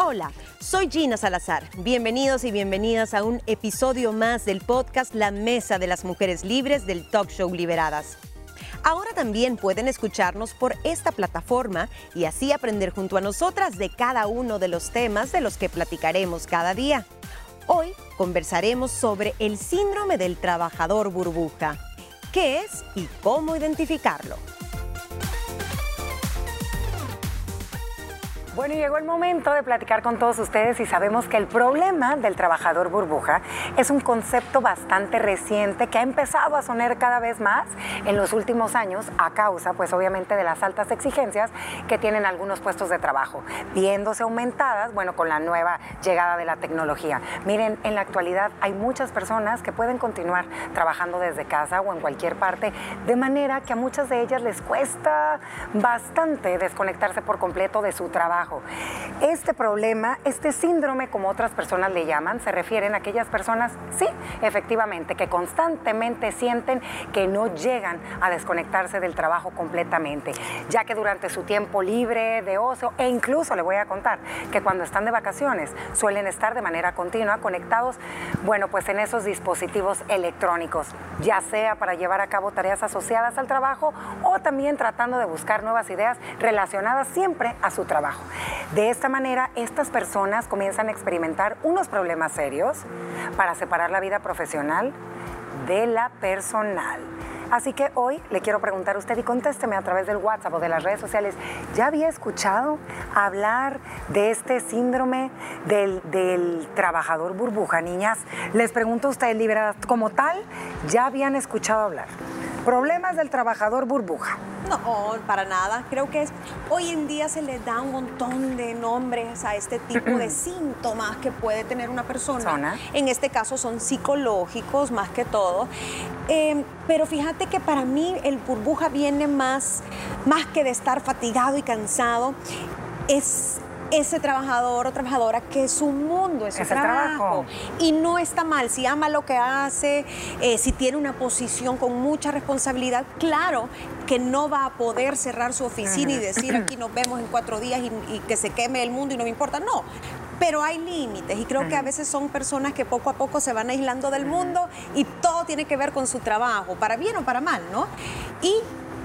Hola, soy Gina Salazar. Bienvenidos y bienvenidas a un episodio más del podcast La Mesa de las Mujeres Libres del Talk Show Liberadas. Ahora también pueden escucharnos por esta plataforma y así aprender junto a nosotras de cada uno de los temas de los que platicaremos cada día. Hoy conversaremos sobre el síndrome del trabajador burbuja. ¿Qué es y cómo identificarlo? Bueno, llegó el momento de platicar con todos ustedes y sabemos que el problema del trabajador burbuja es un concepto bastante reciente que ha empezado a sonar cada vez más en los últimos años a causa, pues obviamente, de las altas exigencias que tienen algunos puestos de trabajo, viéndose aumentadas, bueno, con la nueva llegada de la tecnología. Miren, en la actualidad hay muchas personas que pueden continuar trabajando desde casa o en cualquier parte, de manera que a muchas de ellas les cuesta bastante desconectarse por completo de su trabajo este problema, este síndrome, como otras personas le llaman, se refieren a aquellas personas, sí, efectivamente, que constantemente sienten que no llegan a desconectarse del trabajo completamente, ya que durante su tiempo libre, de ocio, e incluso le voy a contar que cuando están de vacaciones suelen estar de manera continua conectados, bueno, pues en esos dispositivos electrónicos, ya sea para llevar a cabo tareas asociadas al trabajo o también tratando de buscar nuevas ideas relacionadas siempre a su trabajo. De esta manera, estas personas comienzan a experimentar unos problemas serios para separar la vida profesional de la personal. Así que hoy le quiero preguntar a usted y contésteme a través del WhatsApp o de las redes sociales. ¿Ya había escuchado hablar de este síndrome del, trabajador burbuja, niñas? Les pregunto a ustedes, liberadas como tal, ¿ya habían escuchado hablar? Problemas del trabajador burbuja. No, para nada. Creo que es, hoy en día se le da un montón de nombres a este tipo de síntomas que puede tener una persona. En este caso son psicológicos más que todo. Eh, pero fíjate que para mí el burbuja viene más, más que de estar fatigado y cansado. Es ese trabajador o trabajadora que su mundo es su trabajo. Y no está mal, si ama lo que hace, eh, si tiene una posición con mucha responsabilidad, claro que no va a poder cerrar su oficina y decir aquí nos vemos en cuatro días y, que se queme el mundo y no me importa. No, pero hay límites y creo que a veces son personas que poco a poco se van aislando del mundo y todo tiene que ver con su trabajo, para bien o para mal, ¿no? Y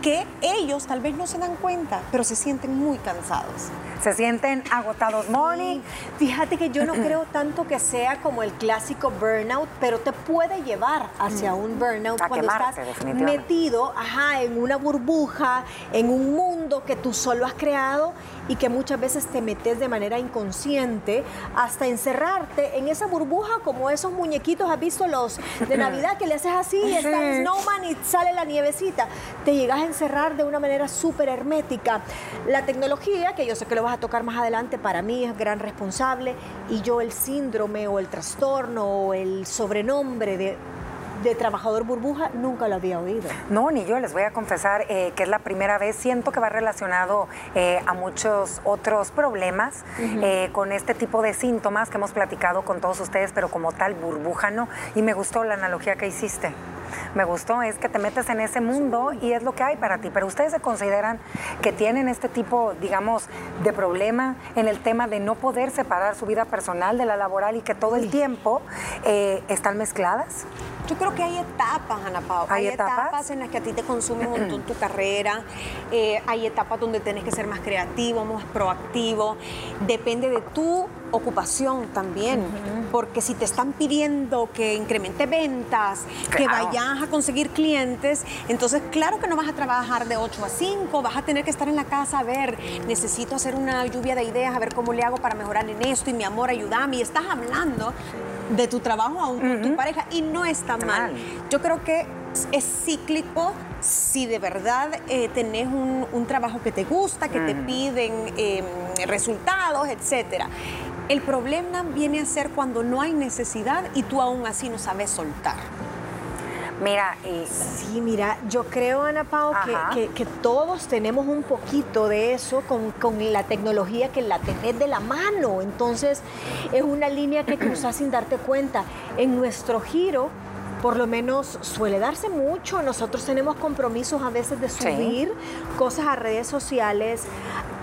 que ellos tal vez no se dan cuenta, pero se sienten muy cansados. Se sienten agotados, Moni. Fíjate que yo no creo tanto que sea como el clásico burnout, pero te puede llevar hacia un burnout cuando estás metido ajá, en una burbuja, en un mundo que tú solo has creado y que muchas veces te metes de manera inconsciente hasta encerrarte en esa burbuja como esos muñequitos, ¿has visto los de Navidad que le haces así y está el snowman y sale la nievecita? Te llegas a encerrar de una manera súper hermética. La tecnología, que yo sé que lo vas a tocar más adelante, para mí es gran responsable y yo el síndrome o el trastorno o el sobrenombre de de trabajador burbuja nunca lo había oído. No, ni yo, les voy a confesar eh, que es la primera vez, siento que va relacionado eh, a muchos otros problemas eh, con este tipo de síntomas que hemos platicado con todos ustedes, pero como tal burbuja no. Y me gustó la analogía que hiciste me gustó es que te metes en ese mundo y es lo que hay para ti. Pero ustedes se consideran que tienen este tipo, digamos, de problema en el tema de no poder separar su vida personal de la laboral y que todo el tiempo eh, están mezcladas. Yo creo que hay etapas, Ana Pau. ¿Hay, etapas? en las que a ti te consume un montón tu carrera. Eh, hay etapas donde tienes que ser más creativo, más proactivo. Depende de tu ocupación también. Porque si te están pidiendo que incremente ventas, que vayas a conseguir clientes, entonces claro que no vas a trabajar de 8 a 5, vas a tener que estar en la casa a ver, necesito hacer una lluvia de ideas, a ver cómo le hago para mejorar en esto y mi amor, ayúdame. Y estás hablando de tu trabajo aún con tu pareja y no está mal. Yo creo que es cíclico si de verdad eh, tenés un, trabajo que te gusta, que te piden em, resultados, etcétera. El problema viene a ser cuando no hay necesidad y tú aún así no sabes soltar. Mira, sí, mira, yo creo, Ana Pao, que, todos tenemos un poquito de eso con, con, la tecnología que la tenés de la mano. Entonces, es una línea que cruzas sin darte cuenta. En nuestro giro, por lo menos suele darse mucho. Nosotros tenemos compromisos a veces de subir cosas a redes sociales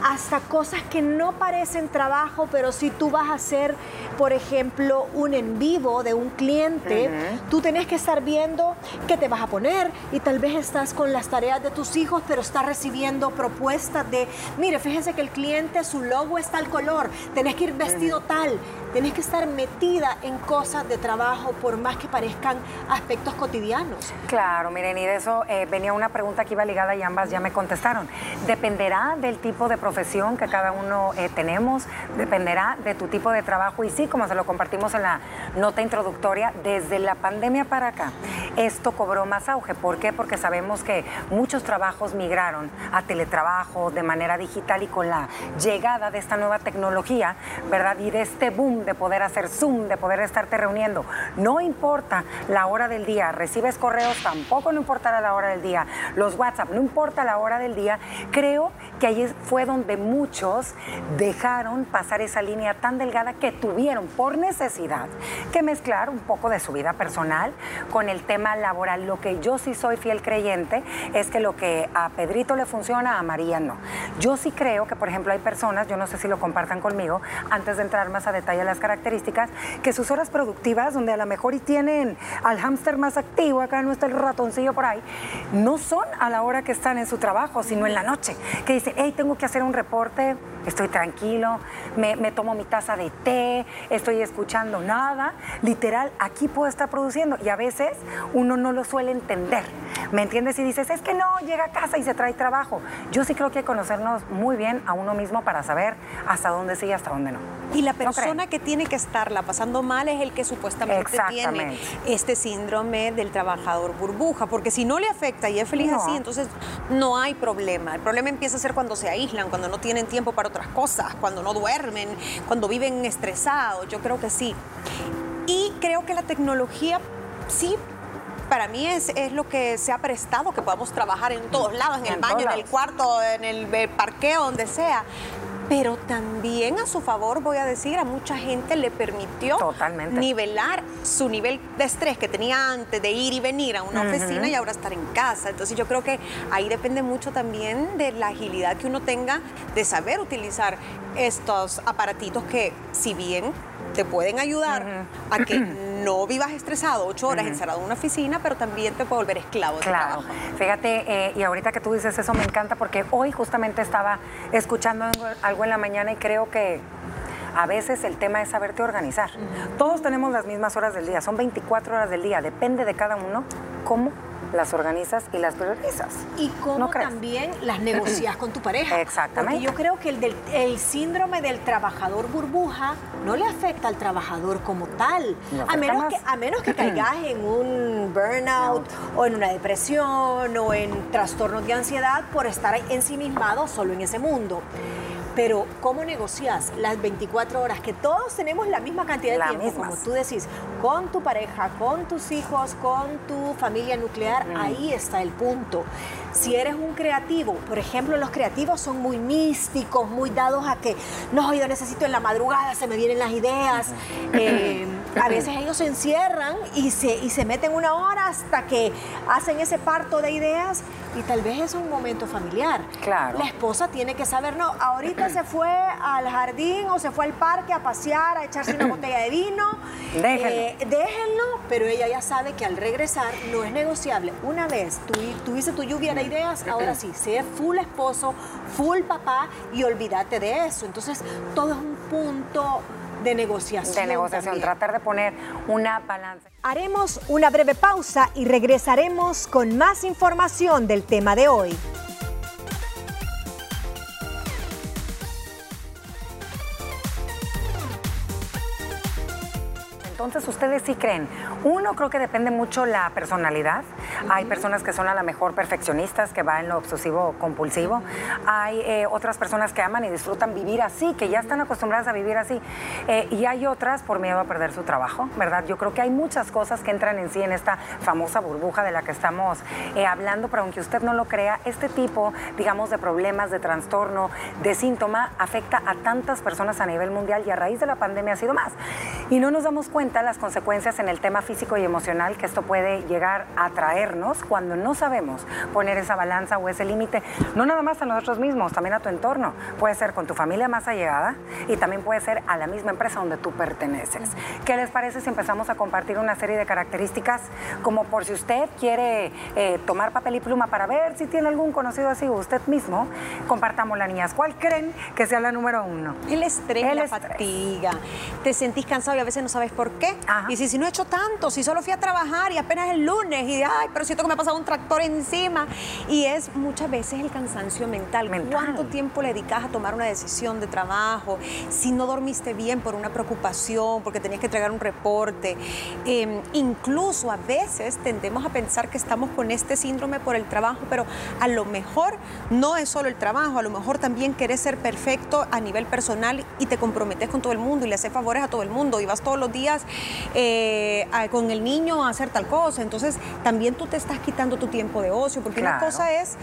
hasta cosas que no parecen trabajo, pero si tú vas a hacer, por ejemplo, un en vivo de un cliente, tú tenés que estar viendo qué te vas a poner y tal vez estás con las tareas de tus hijos, pero estás recibiendo propuestas de, mire, fíjense que el cliente, su logo es tal color, tenés que ir vestido tal, tenés que estar metida en cosas de trabajo, por más que parezcan aspectos cotidianos. Claro, miren, y de eso eh, venía una pregunta que iba ligada y ambas ya me contestaron. Dependerá del tipo de profesión que cada uno eh, tenemos, dependerá de tu tipo de trabajo y sí, como se lo compartimos en la nota introductoria, desde la pandemia para acá, esto cobró más auge. ¿Por qué? Porque sabemos que muchos trabajos migraron a teletrabajo de manera digital y con la llegada de esta nueva tecnología, ¿verdad? Y de este boom de poder hacer Zoom, de poder estarte reuniendo. No importa la hora del día, recibes correos, tampoco no importará la hora del día, los WhatsApp, no importa la hora del día. Creo que ahí fue donde muchos dejaron pasar esa línea tan delgada que tuvieron por necesidad que mezclar un poco de su vida personal con el tema laboral. Lo que yo sí soy fiel creyente es que lo que a Pedrito le funciona, a María no. Yo sí creo que, por ejemplo, hay personas, yo no sé si lo compartan conmigo, antes de entrar más a detalle a las características, que sus horas productivas, donde a lo mejor y tienen al hámster más activo, acá no está el ratoncillo por ahí, no son a la hora que están en su trabajo, sino en la noche, que dice, hey, tengo que hacer un reporte, estoy tranquilo, me, tomo mi taza de té, estoy escuchando nada, literal, aquí puedo estar produciendo y a veces uno no lo suele entender, ¿me entiendes? Y dices, es que no, llega a casa y se trae trabajo. Yo sí creo que hay que conocernos muy bien a uno mismo para saber hasta dónde sí y hasta dónde no. Y la persona que tiene que estarla pasando mal es el que supuestamente tiene este síndrome del trabajador burbuja, porque si no le afecta y es feliz así, entonces no hay problema. El problema empieza a ser cuando se aíslan, cuando no tienen tiempo para otras cosas, cuando no duermen, cuando viven estresados. Yo creo que sí. Y creo que la tecnología sí para mí es, es, lo que se ha prestado, que podamos trabajar en todos lados, en, el baño, en el cuarto, en el parqueo, donde sea pero también a su favor, voy a decir, a mucha gente le permitió nivelar su nivel de estrés que tenía antes de ir y venir a una oficina y ahora estar en casa. Entonces yo creo que ahí depende mucho también de la agilidad que uno tenga de saber utilizar estos aparatitos que si bien te pueden ayudar a que no vivas estresado ocho horas encerrado en una oficina, pero también te puede volver esclavo de claro. Fíjate, eh, y ahorita que tú dices eso me encanta porque hoy justamente estaba escuchando algo en la mañana y creo que a veces el tema es saberte organizar. Todos tenemos las mismas horas del día, son 24 horas del día, depende de cada uno cómo las organizas y las priorizas. Y cómo también las negocias con tu pareja. Exactamente. Porque yo creo que el, del, el síndrome del trabajador burbuja no le afecta al trabajador como tal. A menos, que, a menos que caigas en un burnout o en una depresión o en trastornos de ansiedad por estar ensimismado solo en ese mundo. Pero ¿cómo negocias las 24 horas que todos tenemos la misma cantidad de tiempo, como tú decís, con tu pareja, con tus hijos, con tu familia nuclear? Ahí está el punto. Si eres un creativo, por ejemplo, los creativos son muy místicos, muy dados a que, no, yo necesito en la madrugada, se me vienen las ideas. Eh, a veces ellos se encierran y se, y se meten una hora hasta que hacen ese parto de ideas y tal vez es un momento familiar. Claro. La esposa tiene que saber, no, ahorita se fue al jardín o se fue al parque a pasear, a echarse una botella de vino. Déjenlo. Eh, déjenlo, pero ella ya sabe que al regresar no es negociable. Una vez tuviste tu lluvia de ideas, ahora sí, sé full esposo, full papá y olvídate de eso. Entonces, todo es un punto de negociación. De negociación, tratar de poner una balanza. Haremos una breve pausa y regresaremos con más información del tema de hoy. Entonces, ustedes sí creen. Uno, creo que depende mucho la personalidad. Hay personas que son a lo mejor perfeccionistas, que van en lo obsesivo compulsivo. Hay eh, otras personas que aman y disfrutan vivir así, que ya están acostumbradas a vivir así. Eh, y hay otras por miedo a perder su trabajo, ¿verdad? Yo creo que hay muchas cosas que entran en sí en esta famosa burbuja de la que estamos eh, hablando, pero aunque usted no lo crea, este tipo, digamos, de problemas, de trastorno, de síntoma, afecta a tantas personas a nivel mundial y a raíz de la pandemia ha sido más. Y no nos damos cuenta las consecuencias en el tema físico y emocional que esto puede llegar a traer protegernos cuando no sabemos poner esa balanza o ese límite, no nada más a nosotros mismos, también a tu entorno. Puede ser con tu familia más allegada y también puede ser a la misma empresa donde tú perteneces. ¿Qué les parece si empezamos a compartir una serie de características como por si usted quiere eh, tomar papel y pluma para ver si tiene algún conocido así o usted mismo? Compartamos las niñas. ¿Cuál creen que sea la número uno? El estrés, la fatiga. Te sentís cansado y a veces no sabes por qué. Y si, si no he hecho tanto, si solo fui a trabajar y apenas el lunes y ay, pero siento que me ha pasado un tractor encima. Y es muchas veces el cansancio mental. ¿Cuánto tiempo le dedicas a tomar una decisión de trabajo? Si no dormiste bien por una preocupación, porque tenías que entregar un reporte. Em, incluso a veces tendemos a pensar que estamos con este síndrome por el trabajo, pero a lo mejor no es solo el trabajo, a lo mejor también querés ser perfecto a nivel personal y te comprometes con todo el mundo y le haces favores a todo el mundo y vas todos los días eh, con el niño a hacer tal cosa. Entonces también tú te estás quitando tu tiempo de ocio, porque una cosa es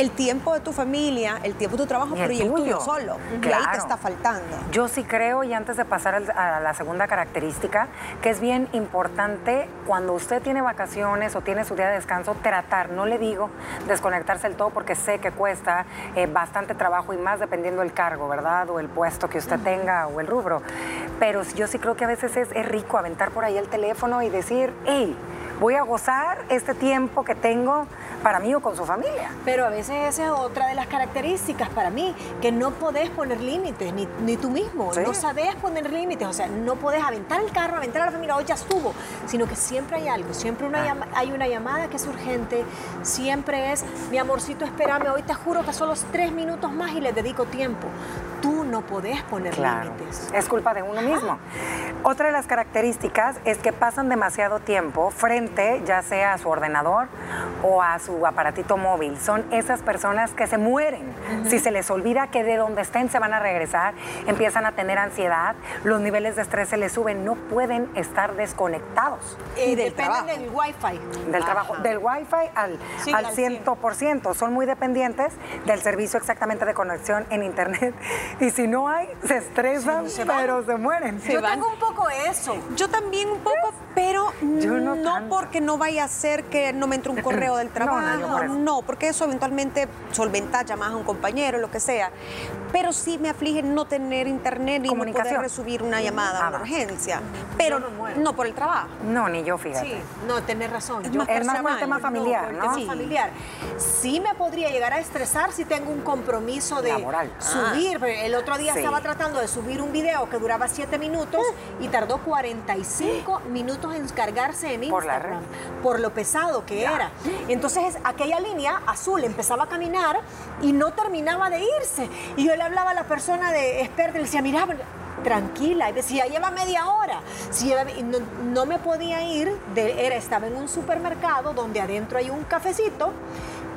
el tiempo de tu familia, el tiempo de tu trabajo, pero y el tuyo solo. Que ahí te está faltando. Yo sí creo, y antes de pasar a la segunda característica, que es bien importante cuando usted tiene vacaciones o tiene su día de descanso, tratar, no le digo desconectarse del todo porque sé que cuesta eh, bastante trabajo y más dependiendo del cargo, ¿verdad? O el puesto que usted tenga o el rubro. Pero yo sí creo que a veces es, es rico aventar por ahí el teléfono y decir, hey, voy a gozar este tiempo que tengo para mí o con su familia. Pero a veces esa es otra de las características para mí, que no podés poner límites, ni, ni, tú mismo, no sabes poner límites, o sea, no podés aventar el carro, aventar a la familia, hoy ya estuvo, sino que siempre hay algo, siempre una ah. hay una llamada que es urgente, siempre es, mi amorcito, espérame, hoy te juro que son los tres minutos más y le dedico tiempo. Tú no podés poner límites. Es culpa de uno mismo. Otra de las características es que pasan demasiado tiempo frente ya sea a su ordenador o a su aparatito móvil. Son esas personas que se mueren. Si se les olvida que de donde estén se van a regresar, empiezan a tener ansiedad, los niveles de estrés se les suben, no pueden estar desconectados. Y dependen del wifi. Del trabajo, del wifi al, al, 100%. Son muy dependientes del servicio exactamente de conexión en internet. Y si no hay, se estresan, pero se mueren. Yo tengo un poco eso. Yo también un poco, pero no, no porque no vaya a ser que no me entre un correo del trabajo. No, porque eso eventualmente solventa llamadas a un compañero, lo que sea. Pero sí me aflige no tener internet y no poder recibir una llamada, una urgencia. Pero no, por el trabajo. No, ni yo, fíjate. Sí, no, tenés razón. Es, más, por el tema familiar, ¿no? Sí. familiar. Sí me podría llegar a estresar si tengo un compromiso de subir. Ah. El otro día estaba tratando de subir un video que duraba 7 minutos y tardó 45 minutos en cargarse en Instagram. Por, lo pesado que era. Entonces, aquella línea azul empezaba a caminar y no terminaba de irse. Y yo le hablaba a la persona de experta y le decía, mira, tranquila. Y decía, lleva media hora. Si no, me podía ir, de, era, estaba en un supermercado donde adentro hay un cafecito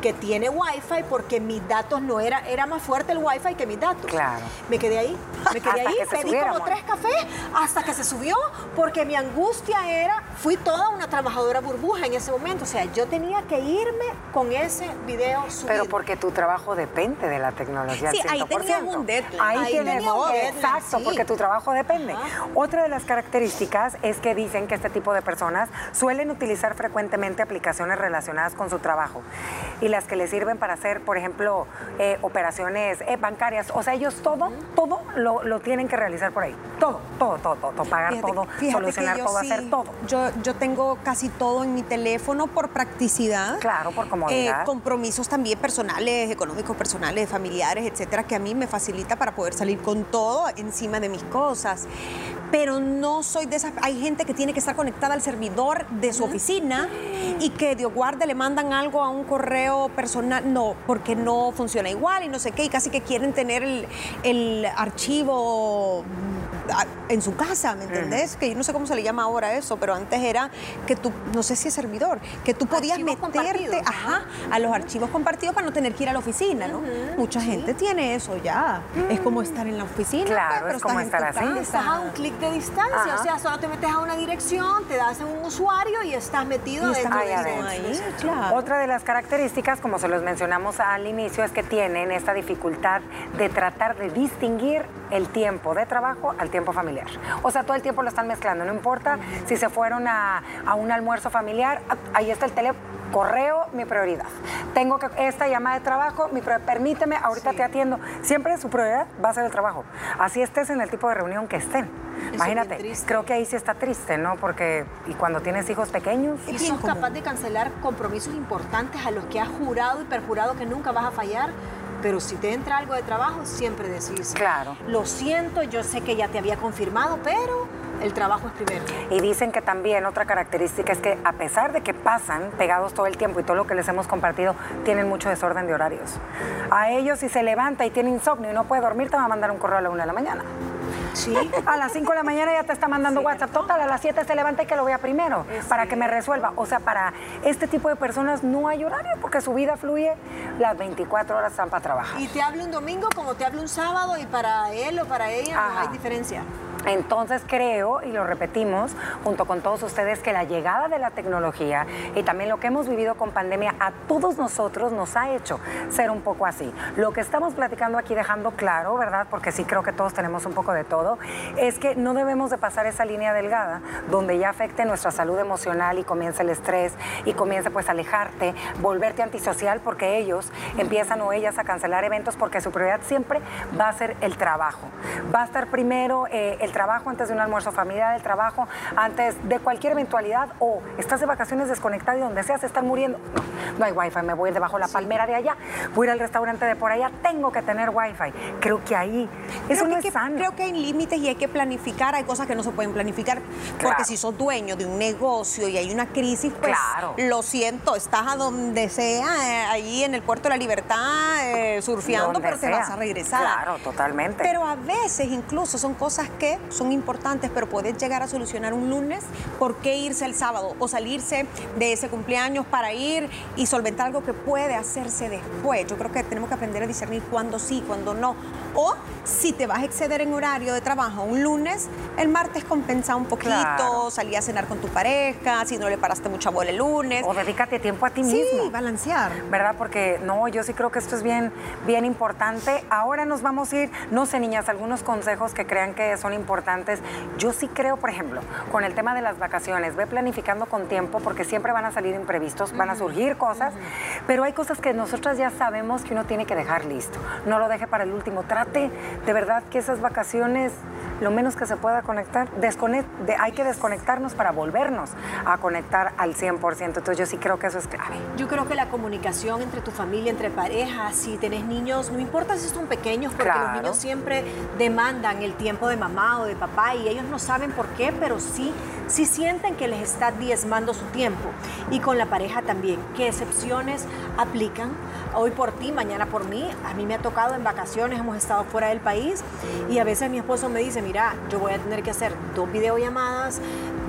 que tiene wifi porque mis datos no era, era más fuerte el wifi que mis datos. Claro. Me quedé ahí, me quedé ahí, pedí como tres cafés hasta que se subió porque mi angustia era, fui toda una trabajadora burbuja en ese momento, o sea, yo tenía que irme con ese video subido. Pero porque tu trabajo depende de la tecnología sí, ahí tenía un deadline. Ahí, ahí tenía un deadline, Exacto, porque tu trabajo depende. Otra de las características es que dicen que este tipo de personas suelen utilizar frecuentemente aplicaciones relacionadas con su trabajo. Y las que les sirven para hacer, por ejemplo, eh, operaciones eh, bancarias. O sea, ellos todo, todo lo, tienen que realizar por ahí. Todo, todo, todo, todo. Pagar todo, solucionar todo, hacer todo. Yo, yo tengo casi todo en mi teléfono por practicidad. Claro, por comodidad. Eh, compromisos también personales, económicos, personales, familiares, etcétera, que a mí me facilita para poder salir con todo encima de mis cosas pero no soy de esas. Hay gente que tiene que estar conectada al servidor de su oficina y que Dios guarde le mandan algo a un correo personal. No, porque no funciona igual y no sé qué, y casi que quieren tener el, archivo en su casa, ¿me entendés? Que yo no sé cómo se le llama ahora eso, pero antes era que tú, no sé si es servidor, que tú podías meterte ajá, a los archivos compartidos para no tener que ir a la oficina, ¿no? Mucha gente tiene eso ya. Es como estar en la oficina. Pues, claro, pero es como estar así. Estás a un clic de distancia, o sea, solo te metes a una dirección, te das a un usuario y estás metido dentro de ahí, Otra de las características, como se los mencionamos al inicio, es que tienen esta dificultad de tratar de distinguir el tiempo de trabajo al tiempo familiar. O sea, todo el tiempo lo están mezclando, no importa si se fueron a, un almuerzo familiar, ahí está el teléfono Correo, mi prioridad. Tengo que esta llamada de trabajo, mi permíteme, ahorita te atiendo. Siempre su prioridad va a ser el trabajo. Así estés en el tipo de reunión que estén. Imagínate, creo que ahí sí está triste, ¿no? Porque y cuando tienes hijos pequeños... Y sos capaz de cancelar compromisos importantes a los que has jurado y perjurado que nunca vas a fallar pero si te entra algo de trabajo, siempre decís, claro. lo siento, yo sé que ya te había confirmado, pero el trabajo es primero. Y dicen que también otra característica es que a pesar de que pasan pegados todo el tiempo y todo lo que les hemos compartido, tienen mucho desorden de horarios. A ellos si se levanta y tiene insomnio y no puede dormir, te va a mandar un correo a la una de la mañana. Sí. A las 5 de la mañana ya te está mandando WhatsApp. Total, a las 7 se levanta y que lo vea primero para que me resuelva. O sea, para este tipo de personas no hay horario porque su vida fluye, las 24 horas están para trabajar. Y te habla un domingo como te habla un sábado y para él o para ella no hay diferencia. Entonces creo, y lo repetimos junto con todos ustedes, que la llegada de la tecnología y también lo que hemos vivido con pandemia a todos nosotros nos ha hecho ser un poco así. Lo que estamos platicando aquí dejando claro, ¿verdad? Porque sí creo que todos tenemos un poco de todo, es que no debemos de pasar esa línea delgada donde ya afecte nuestra salud emocional y comience el estrés y comience pues a alejarte, volverte antisocial porque ellos empiezan o ellas a cancelar eventos porque su prioridad siempre va a ser el trabajo. Va a estar primero eh, el trabajo, antes de un almuerzo familiar, el trabajo, antes de cualquier eventualidad, o estás de vacaciones desconectado y donde sea se están muriendo. No, no hay wifi, me voy debajo de la palmera de allá, voy a ir al restaurante de por allá, tengo que tener wifi. Creo que ahí eso no es sano. Creo que hay límites y hay que planificar, hay cosas que no se pueden planificar, porque si sos dueño de un negocio y hay una crisis, pues lo siento, estás a donde sea, eh, ahí en el puerto de la libertad, eh, surfeando, pero te vas a regresar. Claro, totalmente. Pero a veces incluso son cosas que son importantes, pero puedes llegar a solucionar un lunes, ¿por qué irse el sábado o salirse de ese cumpleaños para ir y solventar algo que puede hacerse después? Yo creo que tenemos que aprender a discernir cuándo sí, cuándo no. O si te vas a exceder en horario de trabajo un lunes, el martes compensa un poquito, salí a cenar con tu pareja, si no le paraste mucha bola el lunes. O dedícate tiempo a ti mismo. Sí, balancear. ¿Verdad? Porque no, yo sí creo que esto es bien, bien importante. Ahora nos vamos a ir, no sé, niñas, algunos consejos que crean que son importantes. Yo sí creo, por ejemplo, con el tema de las vacaciones, ve planificando con tiempo porque siempre van a salir imprevistos, van a surgir cosas, pero hay cosas que nosotras ya sabemos que uno tiene que dejar listo. No lo deje para el último. Trate de verdad que esas vacaciones, lo menos que se pueda conectar, hay que desconectarnos para volvernos a conectar al 100%. Entonces yo sí creo que eso es clave. Yo creo que la comunicación entre tu familia, entre parejas, si tenés niños, no importa si son pequeños, porque los niños siempre demandan el tiempo de mamá o de papá y ellos no saben por qué, pero sí, sí sienten que les está diezmando su tiempo. Y con la pareja también, ¿qué excepciones aplican? Hoy por ti, mañana por mí. A mí me ha tocado en vacaciones, hemos estado fuera del país y a veces mi esposo me dice, mira, yo voy a tener que hacer dos videollamadas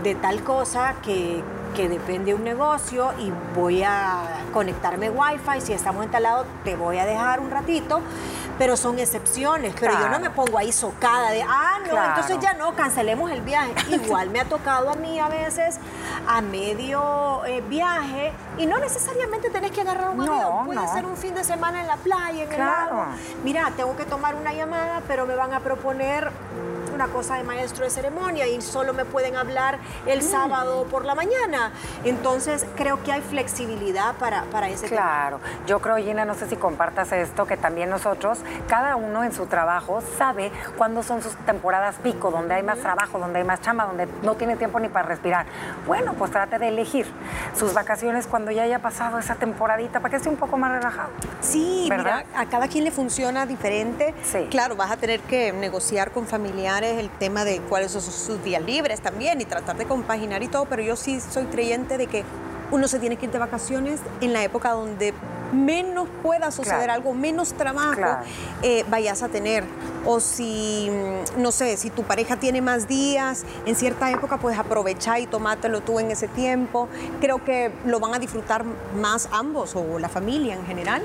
de tal cosa que, que depende de un negocio y voy a conectarme wifi, si estamos instalados te voy a dejar un ratito, pero son excepciones, pero yo no me pongo ahí socada de, ah, no, entonces ya no, cancelemos el viaje. Igual me ha tocado a mí a veces a medio eh, viaje y no necesariamente tenés que agarrar un avión, puede ser un fin de semana en la playa, en el lago. Mira, tengo que tomar una llamada, pero me van a proponer una cosa de maestro de ceremonia y solo me pueden hablar el mm. sábado por la mañana. Entonces, creo que hay flexibilidad para, para ese claro. Yo creo, Gina, no sé si compartas esto, que también nosotros, cada uno en su trabajo, sabe cuándo son sus temporadas pico, donde hay más trabajo, donde hay más chamba, donde no tiene tiempo ni para respirar. Bueno, pues trate de elegir sus vacaciones cuando ya haya pasado esa temporadita para que esté un poco más relajado. Sí, ¿verdad? a cada quien le funciona diferente. Sí. Claro, vas a tener que negociar con familiares el tema de cuáles son sus días libres también y tratar de compaginar y todo, pero yo sí soy creyente de que uno se tiene que ir de vacaciones en la época donde menos pueda suceder algo, menos trabajo eh, vayas a tener. O si, mm, no sé, si tu pareja tiene más días, en cierta época puedes aprovechar y tomártelo tú en ese tiempo. Creo que lo van a disfrutar más ambos o la familia en general.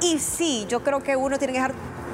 Y sí, yo creo que uno tiene que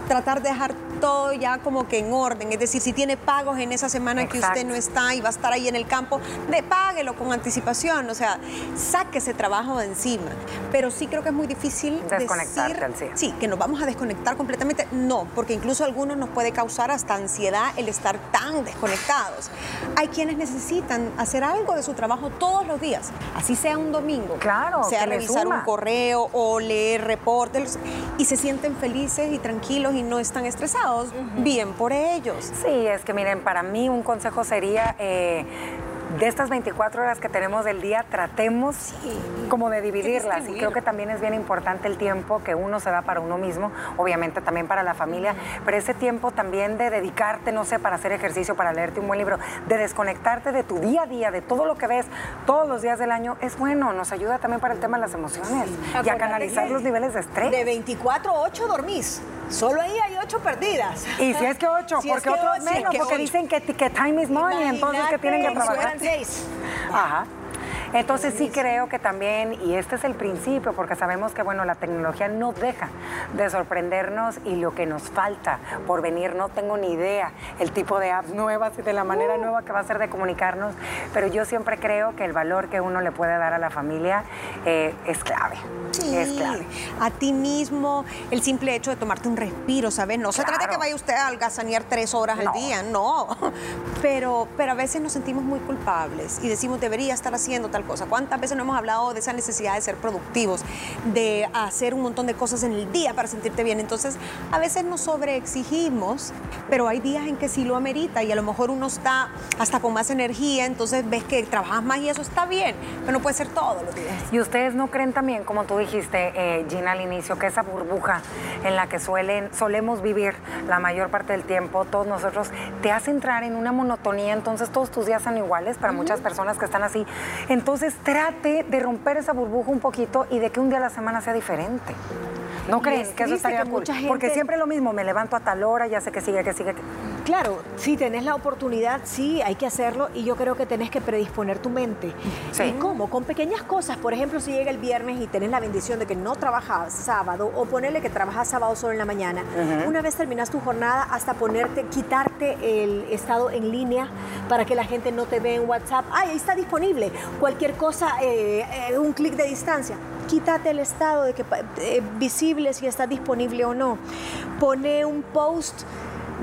tratar de dejar todo ya como que en orden. Es decir, si tiene pagos en esa semana que usted no está y va a estar ahí en el campo, de páguelo con anticipación. O sea, saque ese trabajo de encima. Pero sí creo que es muy difícil desconectarte decir, sí, que nos vamos a desconectar completamente. No, porque incluso a algunos nos puede causar hasta ansiedad el estar tan desconectados. Hay quienes necesitan hacer algo de su trabajo todos los días, así sea un domingo. Claro, sea revisar un correo o leer reportes y se sienten felices y tranquilos y no están estresados. Bien por ellos. Sí, es que miren, para mí un consejo sería... Eh, de estas 24 horas que tenemos del día, tratemos como de dividirlas. Y creo que también es bien importante el tiempo que uno se da para uno mismo, obviamente también para la familia, pero ese tiempo también de dedicarte, no sé, para hacer ejercicio, para leerte un buen libro, de desconectarte de tu día a día, de todo lo que ves todos los días del año, es bueno, nos ayuda también para el tema de las emociones y a canalizar los niveles de estrés. De 24 8 dormís. Solo ahí hay 8 perdidas. Y si es que 8, porque otros menos, porque dicen que, que, time is money, entonces que tienen que trabajar. Ajá. Entonces sí creo que también, y este es el principio, porque sabemos que bueno, la tecnología no deja de sorprendernos y lo que nos falta por venir, no tengo ni idea el tipo de apps nuevas y de la manera uh. nueva que va a ser de comunicarnos, pero yo siempre creo que el valor que uno le puede dar a la familia eh, es clave. Sí, es clave. A ti mismo, el simple hecho de tomarte un respiro, ¿sabes? No se trata de que vaya usted a algazanear tres horas al día, no. Pero, pero a veces nos sentimos muy culpables y decimos, debería estar haciendo tal cosa. ¿Cuántas veces no hemos hablado de esa necesidad de ser productivos, de hacer un montón de cosas en el día para sentirte bien? Entonces, a veces nos sobreexigimos, pero hay días en que sí lo amerita y a lo mejor uno está hasta con más energía, entonces ves que trabajas más y eso está bien, pero no puede ser todos los días. ¿Y ustedes no creen también, como tú dijiste, eh, Gina, al inicio, que esa burbuja en la que suelen, solemos vivir la mayor parte del tiempo, todos nosotros, te hace entrar en una monotonía, entonces todos tus días son iguales para muchas personas que están así. Entonces trate de romper esa burbuja un poquito y de que un día a la semana sea diferente. ¿No creen que eso estaría cool? Porque siempre lo mismo, me levanto a tal hora, ya sé que sigue, que sigue. Claro, si tenés la oportunidad, sí, hay que hacerlo y yo creo que tenés que predisponer tu mente. Sí. ¿Y cómo? Con pequeñas cosas. Por ejemplo, si llega el viernes y tenés la bendición de que no trabajas sábado o ponerle que trabajas sábado solo en la mañana. Una vez terminas tu jornada, hasta ponerte, quitarte el estado en línea para que la gente no te vea en WhatsApp. Ay, ahí está disponible. Cualquier cosa, eh, eh, un clic de distancia quítate el estado de que eh, visible si está disponible o no. Pone un post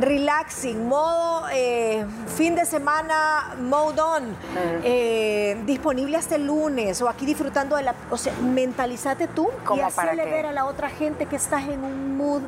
relaxing, modo eh, fin de semana, mode on, eh, disponible hasta el lunes o aquí disfrutando de la... O sea, mentalízate tú y hacerle ver a la otra gente que estás en un mood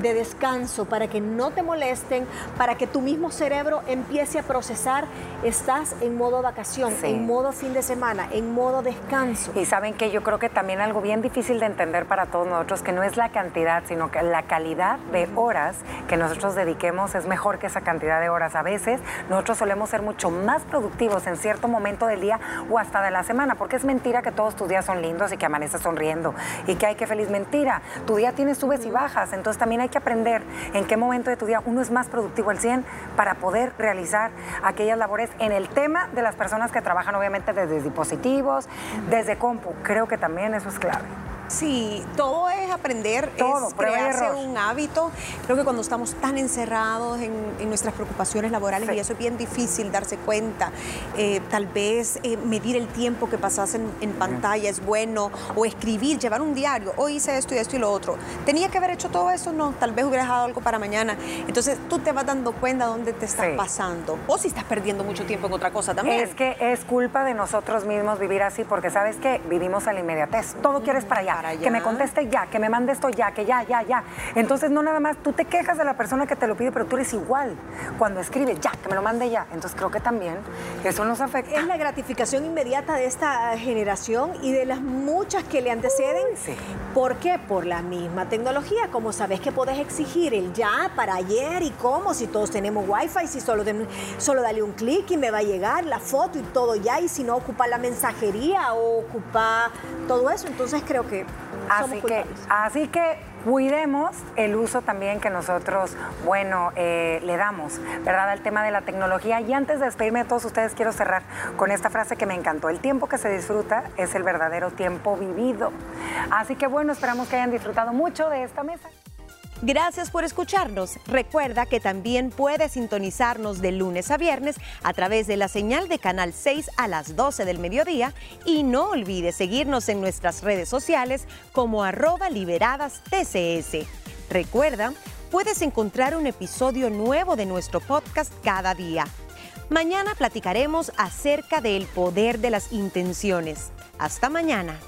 de descanso, para que no te molesten, para que tu mismo cerebro empiece a procesar, estás en modo vacación, en modo fin de semana, en modo descanso. Y saben que yo creo que también algo bien difícil de entender para todos nosotros, que no es la cantidad, sino que la calidad de horas que nosotros dediquemos es mejor que esa cantidad de horas. A veces nosotros solemos ser mucho más productivos en cierto momento del día o hasta de la semana, porque es mentira que todos tus días son lindos y que amaneces sonriendo y que hay que feliz mentira. Tu día tiene subes y bajas, entonces también hay que aprender en qué momento de tu día uno es más productivo al 100 para poder realizar aquellas labores en el tema de las personas que trabajan obviamente desde dispositivos, desde compu. Creo que también eso es clave. Sí, todo es aprender, todo, es crearse un hábito. Creo que cuando estamos tan encerrados en, nuestras preocupaciones laborales, y eso es bien difícil darse cuenta, eh, tal vez eh, medir el tiempo que pasas en, pantalla es bueno, o escribir, llevar un diario, hoy hice esto y esto y lo otro. ¿Tenía que haber hecho todo eso? No, tal vez hubiera dejado algo para mañana. Entonces tú te vas dando cuenta dónde te estás pasando, o si estás perdiendo mucho tiempo en otra cosa también. Es que es culpa de nosotros mismos vivir así, porque sabes que vivimos a la inmediatez, todo quieres para allá que me conteste ya, que me mande esto ya, que ya, ya, ya. Entonces no nada más, tú te quejas de la persona que te lo pide, pero tú eres igual cuando escribe ya, que me lo mande ya. Entonces creo que también eso nos afecta. Es la gratificación inmediata de esta generación y de las muchas que le anteceden. sí. ¿Por qué? Por la misma tecnología. Como sabes que puedes exigir el ya para ayer y cómo, si todos tenemos wifi, si solo, solo dale un clic y me va a llegar la foto y todo ya, y si no ocupa la mensajería o ocupa todo eso. Entonces creo que Así que, así que cuidemos el uso también que nosotros, bueno, eh, le damos, ¿verdad? Al tema de la tecnología. Y antes de despedirme de todos ustedes, quiero cerrar con esta frase que me encantó. El tiempo que se disfruta es el verdadero tiempo vivido. Así que bueno, esperamos que hayan disfrutado mucho de esta mesa. Gracias por escucharnos. Recuerda que también puedes sintonizarnos de lunes a viernes a través de la señal de Canal 6 a las 12 del mediodía y no olvides seguirnos en nuestras redes sociales como arroba liberadas TCS. Recuerda, puedes encontrar un episodio nuevo de nuestro podcast cada día. Mañana platicaremos acerca del poder de las intenciones. Hasta mañana.